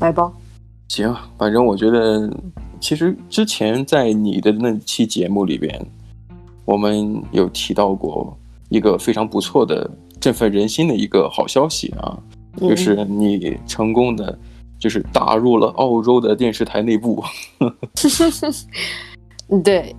来吧。行，反正我觉得，其实之前在你的那期节目里边，我们有提到过一个非常不错的、振奋人心的一个好消息啊，嗯、就是你成功的就是打入了澳洲的电视台内部。对，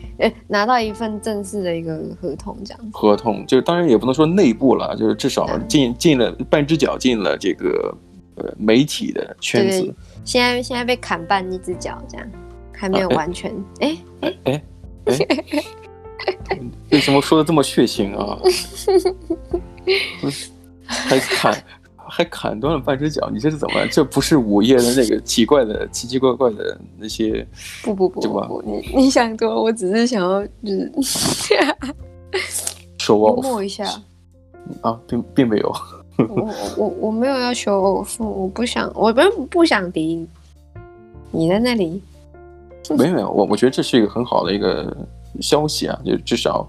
拿到一份正式的一个合同，这样子。合同就当然也不能说内部了，就是至少进进了半只脚进了这个呃媒体的圈子。现在现在被砍半一只脚，这样还没有完全。哎哎哎哎，为什么说的这么血腥啊？还砍。还砍断了半只脚，你这是怎么？这不是午夜的那个奇怪的、奇奇怪怪的那些？不不不，不不，你你想多，我只是想要就是，show off 摸一下啊，并并没有。我我我没有要 show off，我不想，我不不想敌你在那里。没有没有，我我觉得这是一个很好的一个消息啊，就至少，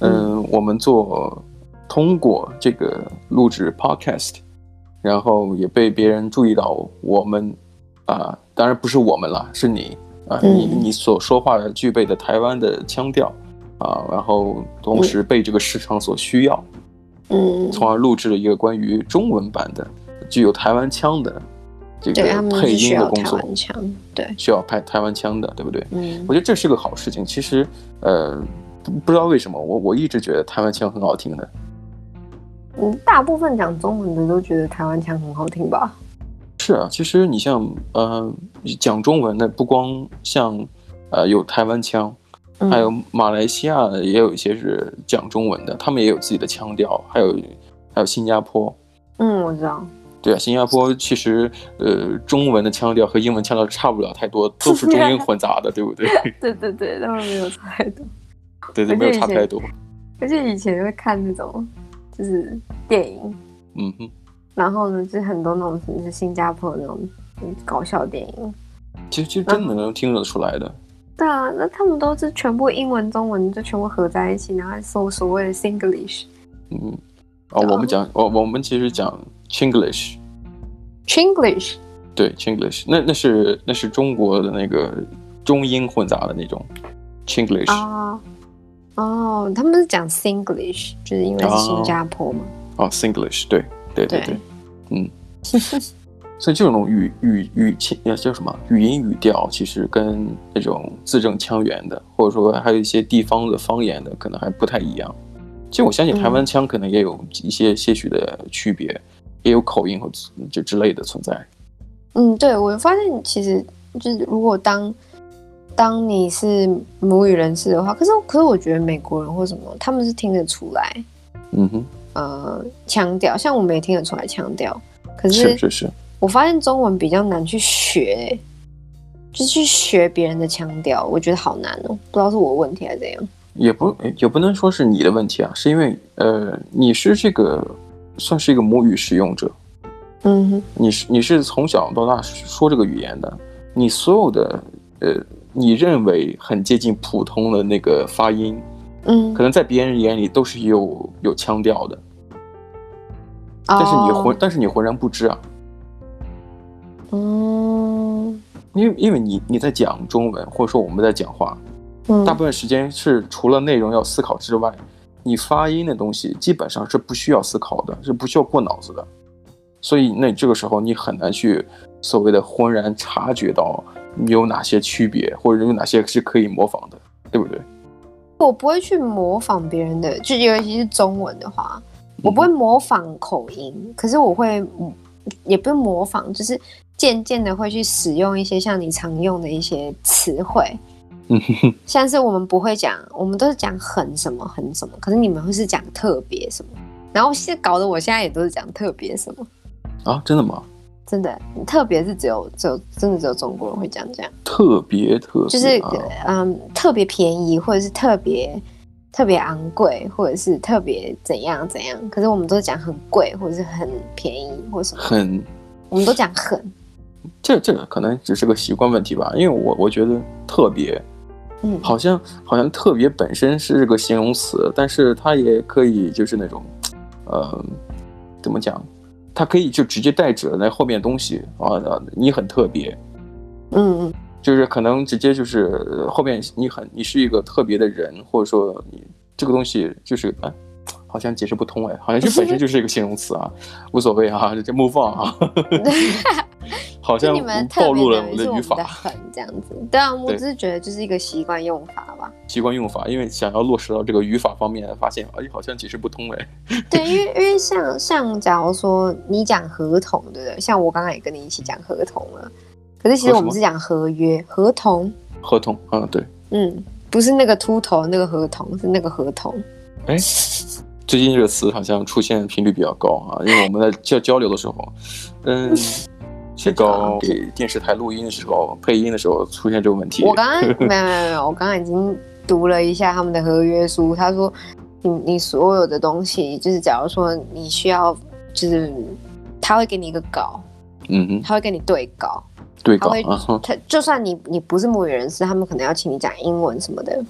嗯，嗯我们做通过这个录制 podcast。然后也被别人注意到，我们啊、呃，当然不是我们了，是你啊，你你所说话的具备的台湾的腔调啊，然后同时被这个市场所需要，嗯，从而录制了一个关于中文版的具有台湾腔的这个配音的工作，对，需要拍台湾腔的，对不对？嗯，我觉得这是个好事情。其实，呃，不知道为什么，我我一直觉得台湾腔很好听的。嗯，大部分讲中文的都觉得台湾腔很好听吧？是啊，其实你像呃讲中文的，不光像呃有台湾腔，嗯、还有马来西亚的也有一些是讲中文的，他们也有自己的腔调，还有还有新加坡。嗯，我知道。对啊，新加坡其实呃中文的腔调和英文腔调差不了太多，都是中英混杂的，对不对？对对对，他们没有差太多。对对，没有差太多。而且以前会看那种。就是电影，嗯哼，然后呢，就是很多那种是新加坡那种搞笑电影，其实其实真的能听得出来的。对啊，那他们都是全部英文、中文就全部合在一起，然后搜所谓的 Singlish。嗯，哦，我们讲，我我们其实讲 Chinglish，Chinglish，对 Chinglish，那那是那是中国的那个中英混杂的那种 Chinglish 啊。哦，他们是讲 Singlish，就是因为是新加坡嘛。哦，Singlish，对对对对，对嗯。所以这种语语语气要叫什么？语音语调，其实跟那种字正腔圆的，或者说还有一些地方的方言的，可能还不太一样。其实我相信台湾腔可能也有一些些许的区别，嗯、也有口音和这之类的存在。嗯，对，我发现其实就是如果当。当你是母语人士的话，可是可是我觉得美国人或什么，他们是听得出来，嗯哼，呃，腔调，像我们也听得出来腔调，可是是是是，我发现中文比较难去学，就是去学别人的腔调，我觉得好难哦，不知道是我问题还是怎样，也不也不能说是你的问题啊，是因为呃，你是这个算是一个母语使用者，嗯哼，你是你是从小到大说这个语言的，你所有的呃。你认为很接近普通的那个发音，嗯，可能在别人眼里都是有有腔调的，但是你浑，但是你浑然不知啊，嗯，因为因为你你在讲中文，或者说我们在讲话，嗯，大部分时间是除了内容要思考之外，你发音的东西基本上是不需要思考的，是不需要过脑子的，所以那这个时候你很难去所谓的浑然察觉到。你有哪些区别，或者有哪些是可以模仿的，对不对？我不会去模仿别人的，就尤其是中文的话，我不会模仿口音，嗯、可是我会，也不是模仿，就是渐渐的会去使用一些像你常用的一些词汇。像是我们不会讲，我们都是讲很什么很什么，可是你们会是讲特别什么，然后现在搞得我现在也都是讲特别什么。啊，真的吗？真的，特别是只有只有真的只有中国人会讲这样，特别特别就是嗯特别便宜，或者是特别特别昂贵，或者是特别怎样怎样。可是我们都讲很贵，或者是很便宜，或什么很，我们都讲很。这这个可能只是个习惯问题吧，因为我我觉得特别，嗯，好像好像特别本身是个形容词，但是它也可以就是那种，呃，怎么讲？它可以就直接代指那后面东西啊，你很特别，嗯，就是可能直接就是后面你很你是一个特别的人，或者说你这个东西就是哎。好像解释不通哎，好像这 本身就是一个形容词啊，无所谓啊，这 move on 啊。好像暴露了我的语法，很这样子。对啊，我只是觉得就是一个习惯用法吧。习惯用法，因为想要落实到这个语法方面，发现哎，好像解释不通哎。对，因为因为像像假如说你讲合同，对不对？像我刚刚也跟你一起讲合同了，可是其实我们是讲合约合同。合同嗯，对，嗯，不是那个秃头那个合同，是那个合同。哎。最近这个词好像出现频率比较高啊，因为我们在交交流的时候，嗯，最高给电视台录音的时候配音的时候出现这个问题。我刚刚 没有没有没有，我刚刚已经读了一下他们的合约书，他说你你所有的东西，就是假如说你需要，就是他会给你一个稿，嗯哼，他会跟你对稿，对稿，他会他就算你你不是母语人士，他们可能要请你讲英文什么的。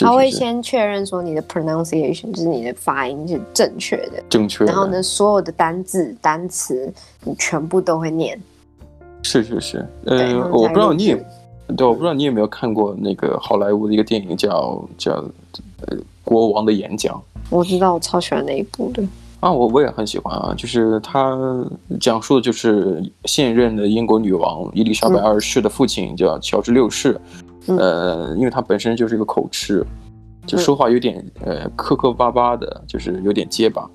他会先确认说你的 pronunciation 就是你的发音是正确的，正确。然后呢，所有的单字单词你全部都会念。是是是，呃，我不知道你也，对，我不知道你有没有看过那个好莱坞的一个电影叫叫呃国王的演讲。我知道，我超喜欢那一部的。啊，我我也很喜欢啊，就是他讲述的就是现任的英国女王伊丽莎白二世的父亲叫乔治六世。呃，因为他本身就是一个口吃，就说话有点呃磕磕巴巴的，就是有点结巴。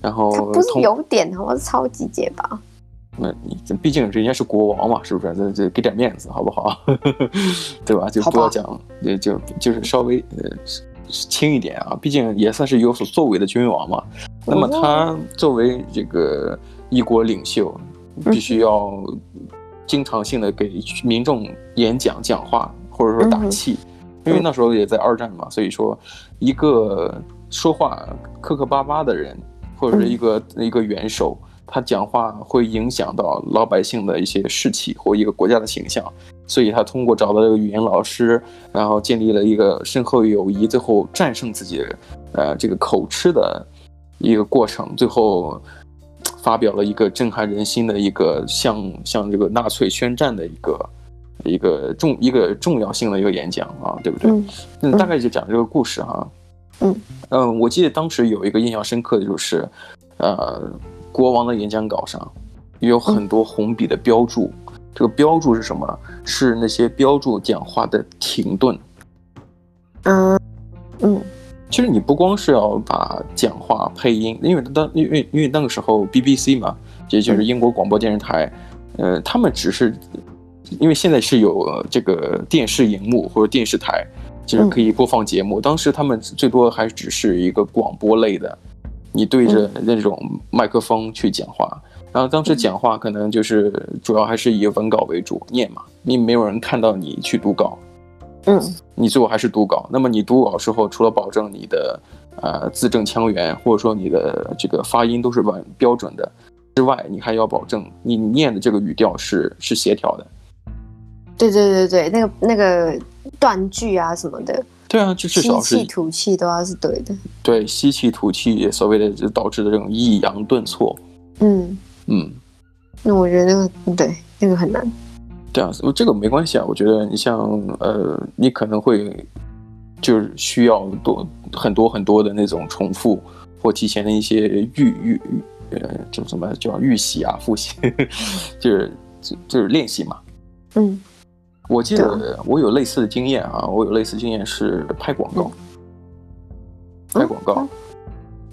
然后不是有点，我是超级结巴。那你毕竟人家是国王嘛，是不是？这这给点面子好不好？对吧？就不要讲，也就就是稍微呃轻一点啊。毕竟也算是有所作为的君王嘛。那么他作为这个一国领袖，必须要经常性的给民众演讲讲话。或者说打气，因为那时候也在二战嘛，所以说一个说话磕磕巴巴的人，或者是一个一个元首，他讲话会影响到老百姓的一些士气或一个国家的形象，所以他通过找到这个语言老师，然后建立了一个深厚友谊，最后战胜自己的呃这个口吃的一个过程，最后发表了一个震撼人心的一个向向这个纳粹宣战的一个。一个重一个重要性的一个演讲啊，对不对？嗯，嗯，大概就讲这个故事哈。嗯嗯，我记得当时有一个印象深刻的就是，呃，国王的演讲稿上也有很多红笔的标注，嗯，这个标注是什么？是那些标注讲话的停顿。嗯嗯，其实你不光是要把讲话配音，因为当因为因为那个时候 BBC 嘛，也就是英国广播电视台，呃，他们只是。因为现在是有这个电视荧幕或者电视台，就是可以播放节目。当时他们最多还只是一个广播类的，你对着那种麦克风去讲话。然后当时讲话可能就是主要还是以文稿为主，念嘛，你没有人看到你去读稿，嗯，你最后还是读稿。那么你读稿时候，除了保证你的呃字正腔圆，或者说你的这个发音都是完标准的之外，你还要保证你念的这个语调是是协调的。对对对对，那个那个断句啊什么的，对啊，就至少是吸气吐气都要是对的。对，吸气吐气，所谓的就导致的这种抑扬顿挫。嗯嗯，那我觉得那个对那个很难。对啊，这个没关系啊。我觉得你像呃，你可能会就是需要多很多很多的那种重复或提前的一些预预呃，就什么叫预习啊、复习，就是就就是练习嘛。嗯。我记得我有类似的经验啊，我有类似经验是拍广告，拍广告。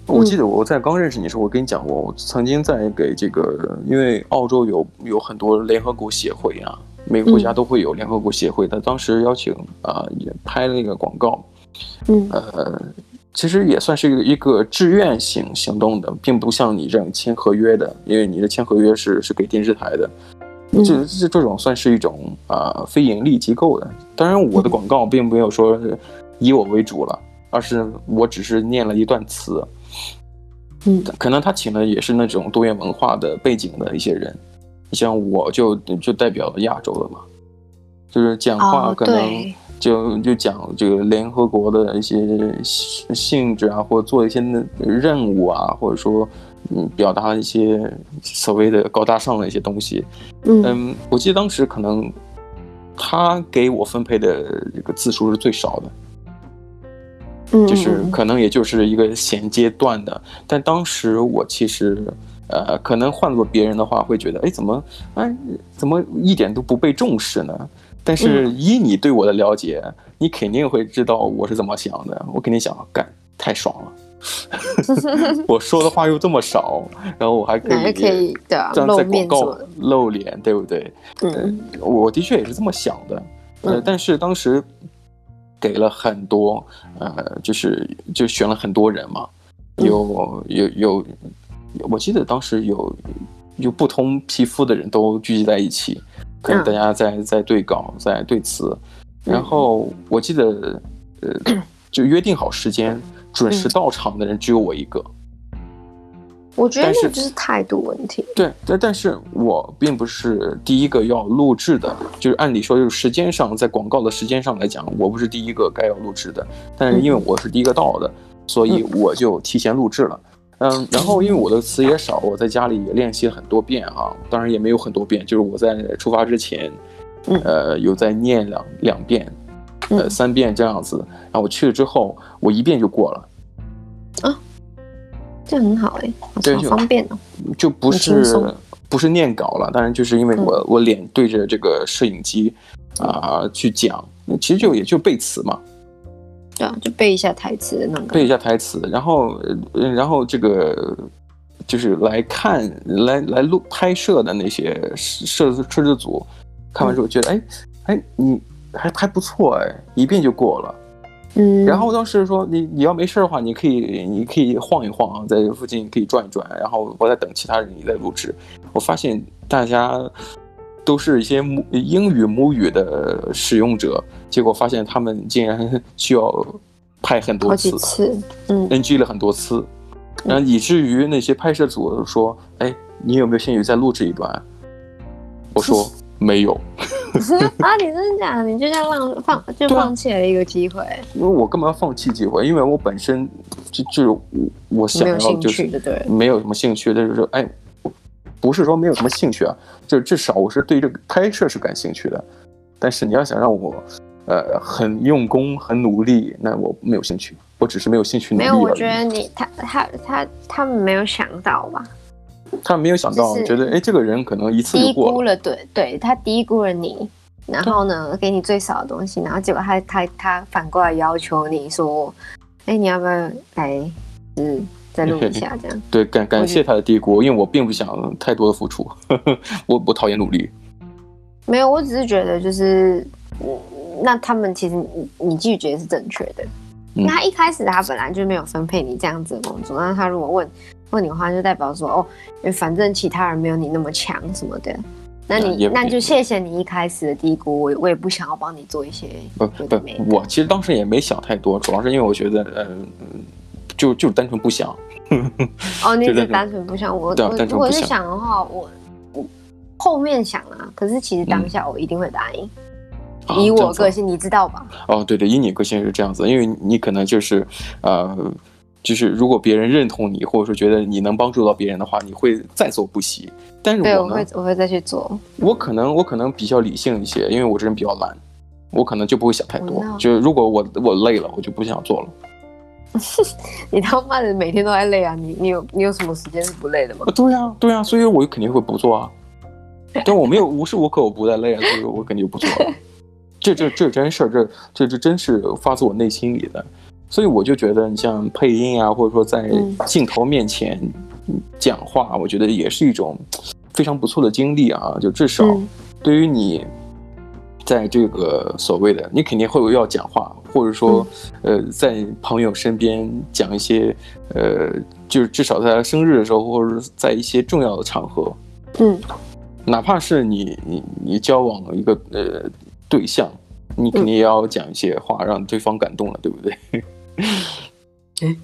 我记得我在刚认识你的时候，我跟你讲过，我曾经在给这个，因为澳洲有有很多联合国协会啊，每个国家都会有联合国协会，他当时邀请啊，也拍了一个广告。嗯，呃，其实也算是一个一个志愿性行动的，并不像你这样签合约的，因为你的签合约是是给电视台的。这这这种算是一种啊、呃、非盈利机构的，当然我的广告并没有说以我为主了，而是我只是念了一段词，嗯，可能他请的也是那种多元文化的背景的一些人，像我就就代表亚洲的嘛，就是讲话可能就就讲这个联合国的一些性质啊，或者做一些任务啊，或者说嗯，表达一些所谓的高大上的一些东西。嗯嗯，我记得当时可能他给我分配的这个字数是最少的。嗯，就是可能也就是一个衔接段的，但当时我其实，呃，可能换做别人的话会觉得，哎，怎么，哎，怎么一点都不被重视呢？但是以你对我的了解，嗯、你肯定会知道我是怎么想的。我肯定想，干，太爽了，我说的话又这么少，然后我还可以，还可以对啊，这样在广告露脸，对不对？嗯，我的确也是这么想的，呃，嗯、但是当时。给了很多，呃，就是就选了很多人嘛，有有有，我记得当时有有不同皮肤的人都聚集在一起，可能大家在在对稿，在对词，然后我记得，呃，就约定好时间，准时到场的人只有我一个。我觉得那就是态度问题。对，但但是我并不是第一个要录制的，就是按理说，就是时间上，在广告的时间上来讲，我不是第一个该要录制的。但是因为我是第一个到的，所以我就提前录制了。嗯，然后因为我的词也少，我在家里也练习了很多遍啊，当然也没有很多遍，就是我在出发之前，呃，有在念两两遍，呃，三遍这样子。然后我去了之后，我一遍就过了。啊。这很好哎，对，好方便哦，就不是不是念稿了，当然就是因为我、嗯、我脸对着这个摄影机啊、呃、去讲，其实就也就背词嘛，对啊，就背一下台词的那个，背一下台词，然后然后这个就是来看来来录拍摄的那些摄摄制组，看完之后觉得哎哎你还还不错哎，一遍就过了。嗯，然后当时说你你要没事的话，你可以你可以晃一晃，在附近可以转一转，然后我在等其他人你在录制。我发现大家都是一些母英语母语的使用者，结果发现他们竟然需要拍很多次，次嗯，NG 了很多次，然后以至于那些拍摄组说：“哎，你有没有兴趣再录制一段？”我说。没有啊！你真的假的？你就这样浪放就放弃了一个机会？因为我干嘛要放弃机会？因为我本身就就是我想要就是对，没有什么兴趣的，就是说哎，不是说没有什么兴趣啊，就至少我是对这个拍摄是感兴趣的。但是你要想让我呃很用功、很努力，那我没有兴趣，我只是没有兴趣努力。没有，我觉得你他他他他们没有想到吧？他没有想到，觉得哎，这个人可能一次就过了。低估了，对对，他低估了你，然后呢，给你最少的东西，然后结果他他他反过来要求你说，哎，你要不要来，嗯，再录一下这样？对，感感谢他的低估，因为我并不想太多的付出，我我讨厌努力。没有，我只是觉得就是，那他们其实你你拒绝是正确的。那他一开始他本来就没有分配你这样子的工作，那他如果问。问你的话，就代表说哦，因为反正其他人没有你那么强什么的，那你那就谢谢你一开始的低估，我我也不想要帮你做一些不不，我其实当时也没想太多，主要是因为我觉得，嗯，就就单纯不想。哦，你是单纯不想我，我如果是想的话，我我后面想啊，可是其实当下我一定会答应。以我个性，你知道吧？哦，对对，以你个性是这样子，因为你可能就是呃。就是如果别人认同你，或者说觉得你能帮助到别人的话，你会在做不惜。但是我呢，我会我会再去做。我可能我可能比较理性一些，因为我这人比较懒，我可能就不会想太多。就如果我我累了，我就不想做了。你他妈的每天都在累啊！你你有你有什么时间是不累的吗？对呀对呀，所以我肯定会不做啊。但我没有无时无刻我不在累啊，所以我肯定就不做了。这这这真事儿，这这这真是发自我内心里的。所以我就觉得，你像配音啊，或者说在镜头面前讲话，嗯、我觉得也是一种非常不错的经历啊。就至少对于你，在这个所谓的，你肯定会有要讲话，或者说，呃，在朋友身边讲一些，呃，就是至少在他生日的时候，或者在一些重要的场合，嗯，哪怕是你你你交往一个呃对象，你肯定也要讲一些话，让对方感动了，对不对？哎，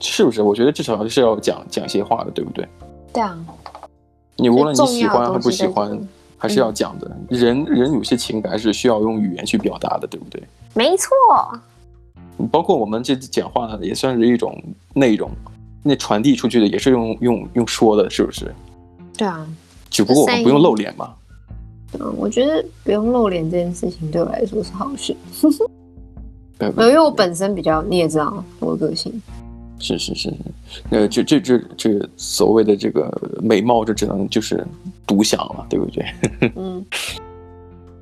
是不是？我觉得至少是要讲讲些话的，对不对？对啊。你无论你喜欢还不喜欢，还是要讲的。嗯、人人有些情感是需要用语言去表达的，对不对？没错。包括我们这讲话也算是一种内容，那传递出去的也是用用用说的，是不是？对啊，只不过我们不用露脸嘛。嗯，我觉得不用露脸这件事情对我来说是好事。没有，因为我本身比较，你也知道我的个性。是是是，那这这这这所谓的这个美貌，就只能就是独享了，对不对？嗯，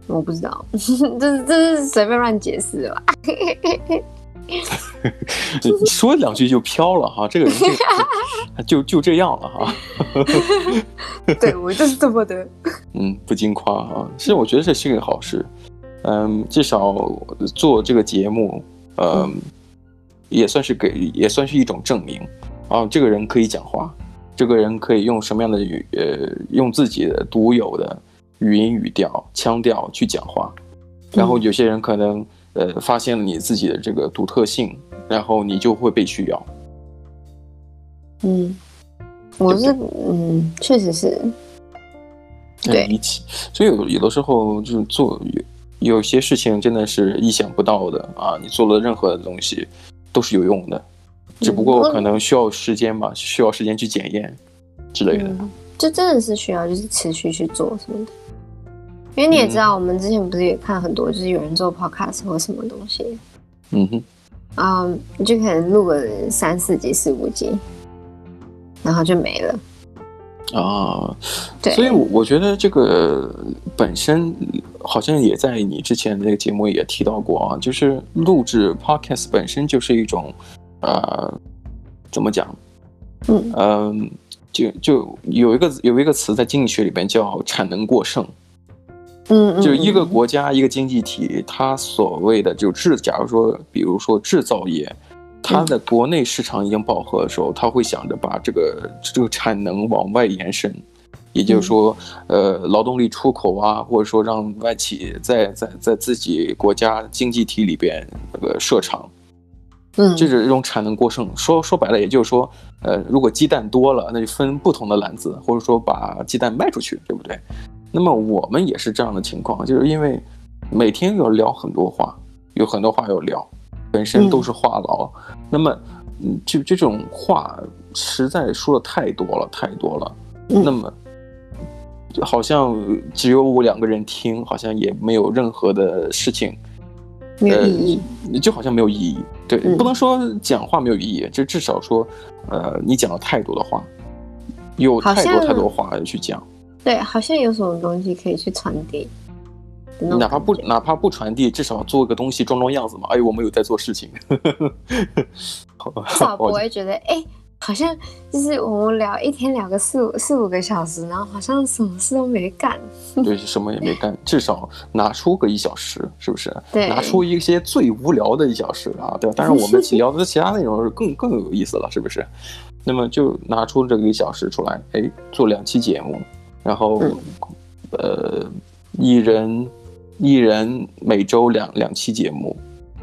我不知道，这是这是随便乱解释吧？说两句就飘了哈，这个人就 就就这样了哈。对，我就是这么的。嗯，不禁夸哈，其实我觉得这是个好事。嗯，至少做这个节目，嗯。嗯也算是给，也算是一种证明啊！这个人可以讲话，这个人可以用什么样的语，呃，用自己的独有的语音语调、腔调去讲话。然后有些人可能，呃，发现了你自己的这个独特性，然后你就会被需要。嗯，我是，嗯，确实是。对，一起。所以有有的时候就是做有有些事情真的是意想不到的啊！你做了任何的东西。都是有用的，只不过可能需要时间吧，嗯、需要时间去检验之类的。这、嗯、真的是需要，就是持续去做什么的。因为你也知道，我们之前不是也看很多，就是有人做 podcast 或什么东西，嗯哼，啊、um,，你就可能录个三四集、四五集，然后就没了。啊，对，所以我觉得这个本身。好像也在你之前的那个节目也提到过啊，就是录制 podcast 本身就是一种，呃，怎么讲？嗯嗯、呃，就就有一个有一个词在经济学里边叫产能过剩。嗯，就一个国家一个经济体，它所谓的就制，假如说比如说制造业，它的国内市场已经饱和的时候，它会想着把这个这个产能往外延伸。也就是说，呃，劳动力出口啊，或者说让外企在在在自己国家经济体里边那个设厂，嗯，这是一种产能过剩。说说白了，也就是说，呃，如果鸡蛋多了，那就分不同的篮子，或者说把鸡蛋卖出去，对不对？那么我们也是这样的情况，就是因为每天要聊很多话，有很多话要聊，本身都是话痨，嗯，那么，嗯，就这种话实在说的太多了，太多了，嗯，那么。好像只有我两个人听，好像也没有任何的事情，没有意义，呃，就好像没有意义。对，嗯，不能说讲话没有意义，就至少说，呃，你讲了太多的话，有太多太多话要去讲。对，好像有什么东西可以去传递，哪怕不哪怕不传递，至少做个东西装装样子嘛。哎，我们有在做事情，至少 不会觉得哎。好像就是我们聊一天聊个四五四五个小时，然后好像什么事都没干。对，什么也没干，至少拿出个一小时，是不是？对，拿出一些最无聊的一小时啊，对吧？当然我们聊的其他内容是更更有意思了，是不是？那么就拿出这个一小时出来，哎，做两期节目，然后、嗯、呃，一人一人每周两两期节目。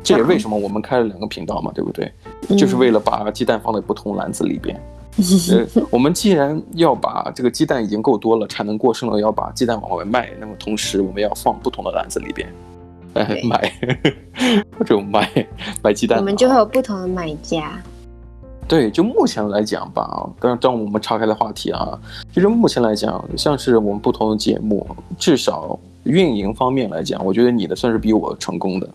这也为什么我们开了两个频道嘛，对不对？就是为了把鸡蛋放在不同篮子里边。呃，我们既然要把这个鸡蛋已经够多了，产能过剩了，要把鸡蛋往外卖，那么同时我们要放不同的篮子里边，哎买 这种买买鸡蛋，我们就会有不同的买家。对，就目前来讲吧，刚当我们岔开的话题啊，就是目前来讲，像是我们不同的节目，至少运营方面来讲，我觉得你的算是比我成功的。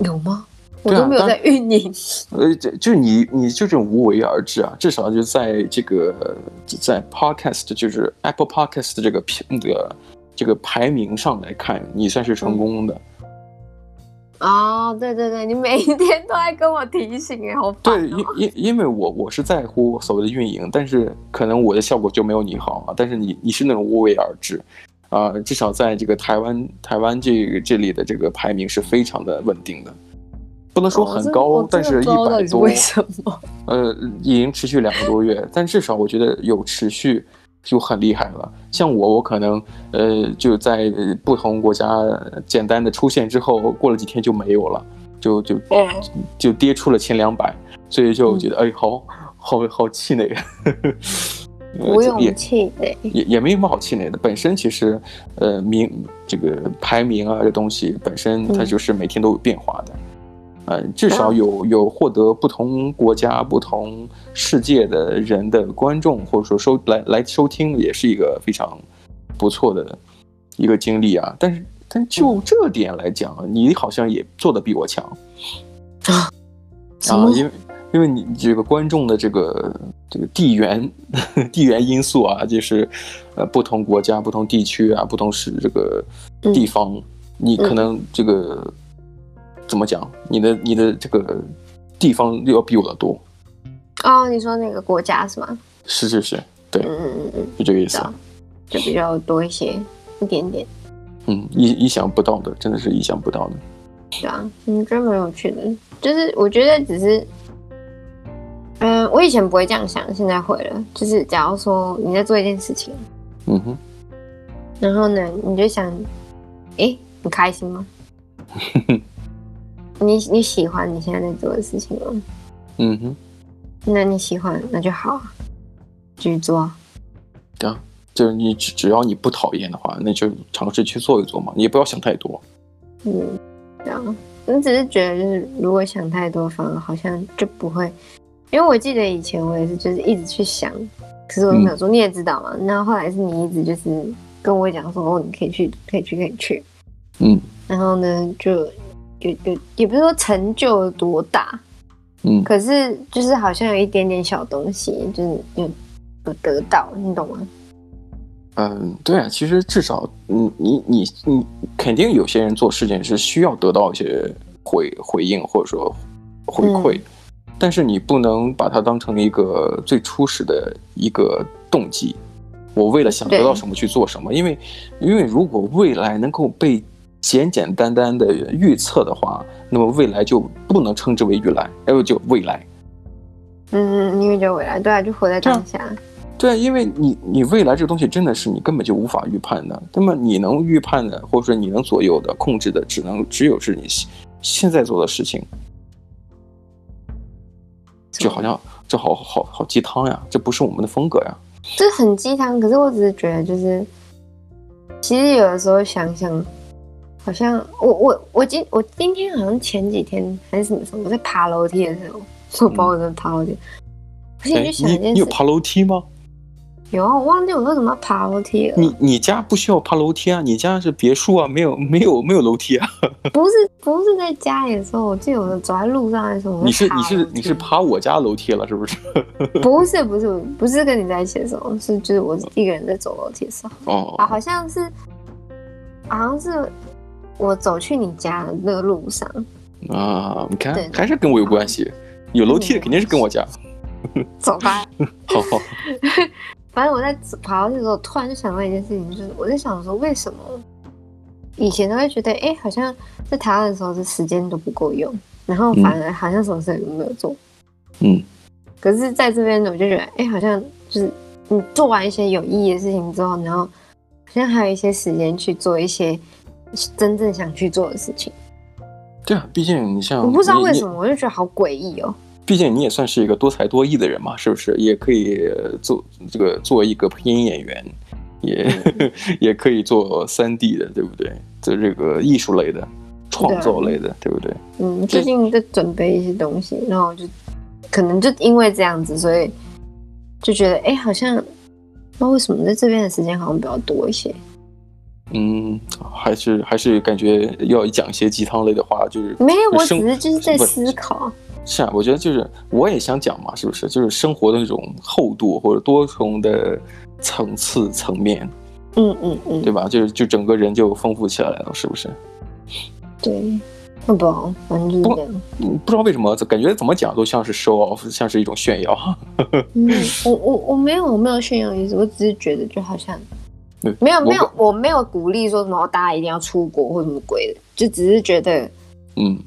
有吗？我都没有在运营。呃，就就你，你就这种无为而治啊，至少就在这个在 Podcast，就是 Apple Podcast 这个评这个这个排名上来看，你算是成功的。哦，对对对，你每一天都在跟我提醒，哎，好烦哦。对，因因因为我我是在乎所谓的运营，但是可能我的效果就没有你好啊。但是你你是那种无为而治。啊，至少在这个台湾，台湾这个这里的这个排名是非常的稳定的，不能说很高，哦、但是一百多。为什么？呃，已经持续两个多月，但至少我觉得有持续就很厉害了。像我，我可能呃就在不同国家简单的出现之后，过了几天就没有了，就就就跌出了前两百，所以就觉得、嗯、哎，好好好气馁。不用气馁，也也没什么好气馁的。本身其实，呃，名这个排名啊，这东西本身它就是每天都有变化的。呃，至少有有获得不同国家、不同世界的人的观众，或者说收来来收听，也是一个非常不错的一个经历啊。但是，但就这点来讲，你好像也做的比我强啊啊，因为因为你这个观众的这个这个地缘 地缘因素啊，就是呃不同国家、不同地区啊、不同是这个地方，嗯、你可能这个。嗯怎么讲？你的你的这个地方要比我的多哦。你说那个国家是吗？是是是，对，嗯嗯嗯，就这个意思，就比较多一些，一点点。嗯，意意想不到的，真的是意想不到的。对啊，嗯，真蛮有趣的。就是我觉得只是，嗯，我以前不会这样想，现在会了。就是假如说你在做一件事情，嗯哼，然后呢，你就想，哎，你开心吗？你你喜欢你现在在做的事情吗？嗯哼，那你喜欢那就好，继续做。对啊，就是你只只要你不讨厌的话，那就尝试去做一做嘛。你也不要想太多。嗯，这样。你只是觉得就是如果想太多，反而好像就不会。因为我记得以前我也是，就是一直去想，可是我没有做。嗯、你也知道嘛。那，后来是你一直就是跟我讲说，哦，你可以去，可以去，可以去。嗯。然后呢，就。有有，也不是说成就有多大，嗯，可是就是好像有一点点小东西，就是有有得到，你懂吗？嗯，对啊，其实至少，嗯，你你你肯定有些人做事情是需要得到一些回回应或者说回馈，嗯，但是你不能把它当成一个最初始的一个动机。我为了想得到什么去做什么，因为因为如果未来能够被简简单单的预测的话，那么未来就不能称之为预来，而就未来。嗯，因为叫未来，对啊，就活在当下。对啊，因为你你未来这个东西真的是你根本就无法预判的。那么你能预判的，或者说你能左右的、控制的，只能只有是你现在做的事情。就好像这好好好鸡汤呀，这不是我们的风格呀。这很鸡汤，可是我只是觉得，就是其实有的时候想想。好像我我我今我今天好像前几天还是什么时候，我在爬楼梯的时候，我不知道我在爬楼梯。我现在就想一件事，你有爬楼梯吗？有啊，我忘记我为什么要爬楼梯了。你你家不需要爬楼梯啊？你家是别墅啊，没有没有没有楼梯啊。不是不是在家里的时候，我记得我走在路上的时候，你是你是你是爬我家楼梯了是 不是？不是不是不是跟你在一起的时候，是就是我一个人在走楼梯的时候。哦啊，好像是好像是。我走去你家的那个路上啊，你看还是跟我有关系，有楼梯的肯定是跟我家。走吧，好 好。反正我在爬楼梯的时候，突然就想到一件事情，就是我在想说，为什么以前都会觉得，哎、欸，好像在台湾的时候，这时间都不够用，然后反而好像什么事都没有做。嗯。可是在这边呢，我就觉得，哎、欸，好像就是你做完一些有意义的事情之后，然后好像还有一些时间去做一些。真正想去做的事情，对啊，毕竟你像我不知道为什么，我就觉得好诡异哦。毕竟你也算是一个多才多艺的人嘛，是不是？也可以做这个做一个配音演员，也、嗯、也可以做三 D 的，对不对？做这个艺术类的、创作类的，对，对不对？嗯，最近在准备一些东西，然后就可能就因为这样子，所以就觉得哎，好像不知道为什么在这边的时间好像比较多一些。嗯，还是还是感觉要讲一些鸡汤类的话，就是没有，我只是就是在思考。是啊，我觉得就是我也想讲嘛，是不是？就是生活的那种厚度或者多重的层次层面，嗯嗯嗯，对吧？就是就整个人就丰富起来了，是不是？对，不知道，反正就是这样。不，不知道为什么，感觉怎么讲都像是 show off，像是一种炫耀。嗯，我我我没有我没有炫耀意思，我只是觉得就好像。没有没有，我没有鼓励说什么大家一定要出国或什么鬼的，就只是觉得，嗯。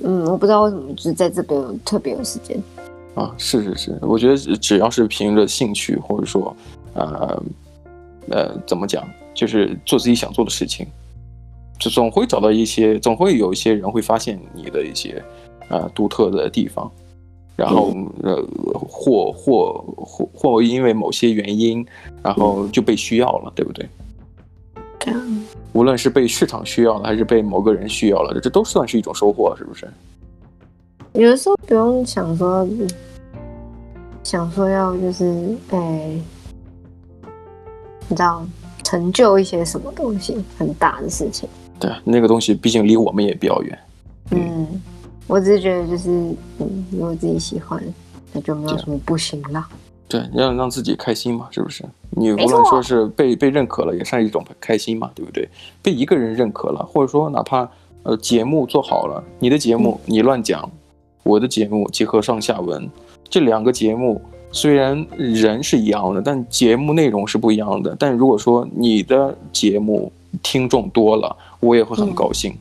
嗯，我不知道为什么就是在这边特别有时间。啊，是是是，我觉得只要是凭着兴趣或者说，呃呃，怎么讲，就是做自己想做的事情，就总会找到一些，总会有一些人会发现你的一些呃独特的地方。然后，呃，或或或或因为某些原因，然后就被需要了，对不对？这样，无论是被市场需要了，还是被某个人需要了，这都算是一种收获，是不是？有的时候不用想说，想说要就是哎，你知道，成就一些什么东西，很大的事情。对，那个东西毕竟离我们也比较远。嗯，嗯，我只是觉得就是，嗯，如果自己喜欢，那就没有什么不行了。对，要让自己开心嘛，是不是？你无论说是被被认可了，也是一种开心嘛，对不对？被一个人认可了，或者说哪怕呃节目做好了，你的节目你乱讲，嗯、我的节目结合上下文，这两个节目虽然人是一样的，但节目内容是不一样的。但如果说你的节目听众多了，我也会很高兴。嗯，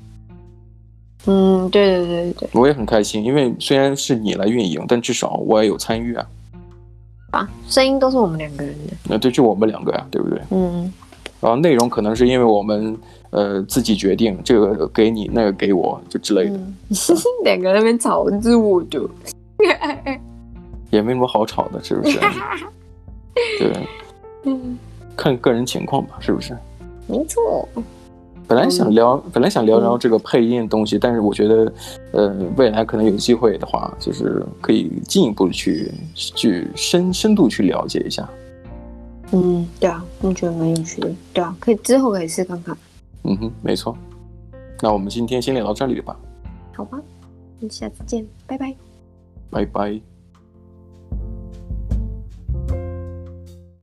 对对对对，我也很开心，因为虽然是你来运营，但至少我也有参与啊。啊，声音都是我们两个人的，那对，就我们两个呀，对不对？嗯，然后内容可能是因为我们呃自己决定，这个给你，那个给我，就之类的。嗯、两个人那边吵着我就，也没什么好吵的，是不是？对，嗯，看个人情况吧，是不是？没错。本来想聊，本来想聊聊这个配音的东西，嗯、但是我觉得，呃，未来可能有机会的话，就是可以进一步的去去深深度去了解一下。嗯，对啊，我觉得蛮有趣的。对啊，可以之后可以试看看。嗯哼，没错。那我们今天先聊到这里吧。好吧，那下次见，拜拜。拜拜。